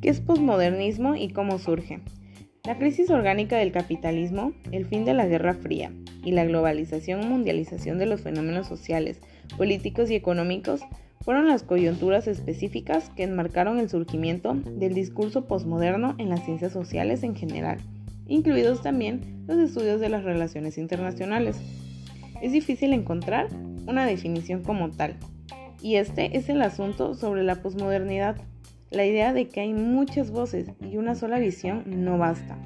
¿Qué es posmodernismo y cómo surge? La crisis orgánica del capitalismo, el fin de la Guerra Fría y la globalización y mundialización de los fenómenos sociales, políticos y económicos fueron las coyunturas específicas que enmarcaron el surgimiento del discurso posmoderno en las ciencias sociales en general, incluidos también los estudios de las relaciones internacionales. Es difícil encontrar una definición como tal, y este es el asunto sobre la posmodernidad. La idea de que hay muchas voces y una sola visión no basta.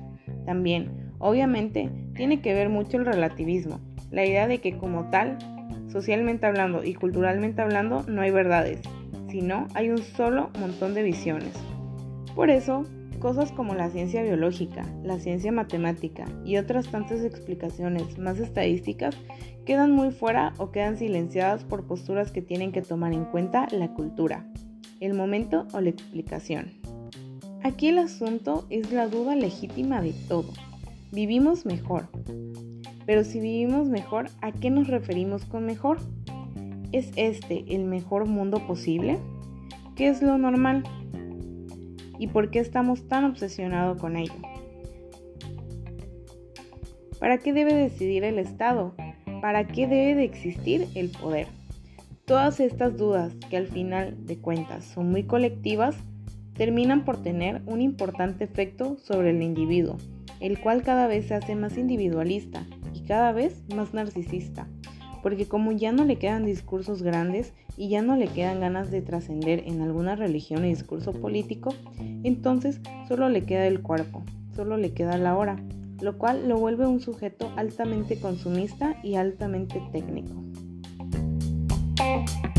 También, obviamente, tiene que ver mucho el relativismo, la idea de que como tal, socialmente hablando y culturalmente hablando, no hay verdades, sino hay un solo montón de visiones. Por eso, cosas como la ciencia biológica, la ciencia matemática y otras tantas explicaciones más estadísticas quedan muy fuera o quedan silenciadas por posturas que tienen que tomar en cuenta la cultura el momento o la explicación. Aquí el asunto es la duda legítima de todo. Vivimos mejor. Pero si vivimos mejor, ¿a qué nos referimos con mejor? ¿Es este el mejor mundo posible? ¿Qué es lo normal? ¿Y por qué estamos tan obsesionados con ello? ¿Para qué debe decidir el Estado? ¿Para qué debe de existir el poder? Todas estas dudas, que al final de cuentas son muy colectivas, terminan por tener un importante efecto sobre el individuo, el cual cada vez se hace más individualista y cada vez más narcisista, porque como ya no le quedan discursos grandes y ya no le quedan ganas de trascender en alguna religión o discurso político, entonces solo le queda el cuerpo, solo le queda la hora, lo cual lo vuelve un sujeto altamente consumista y altamente técnico. Bye.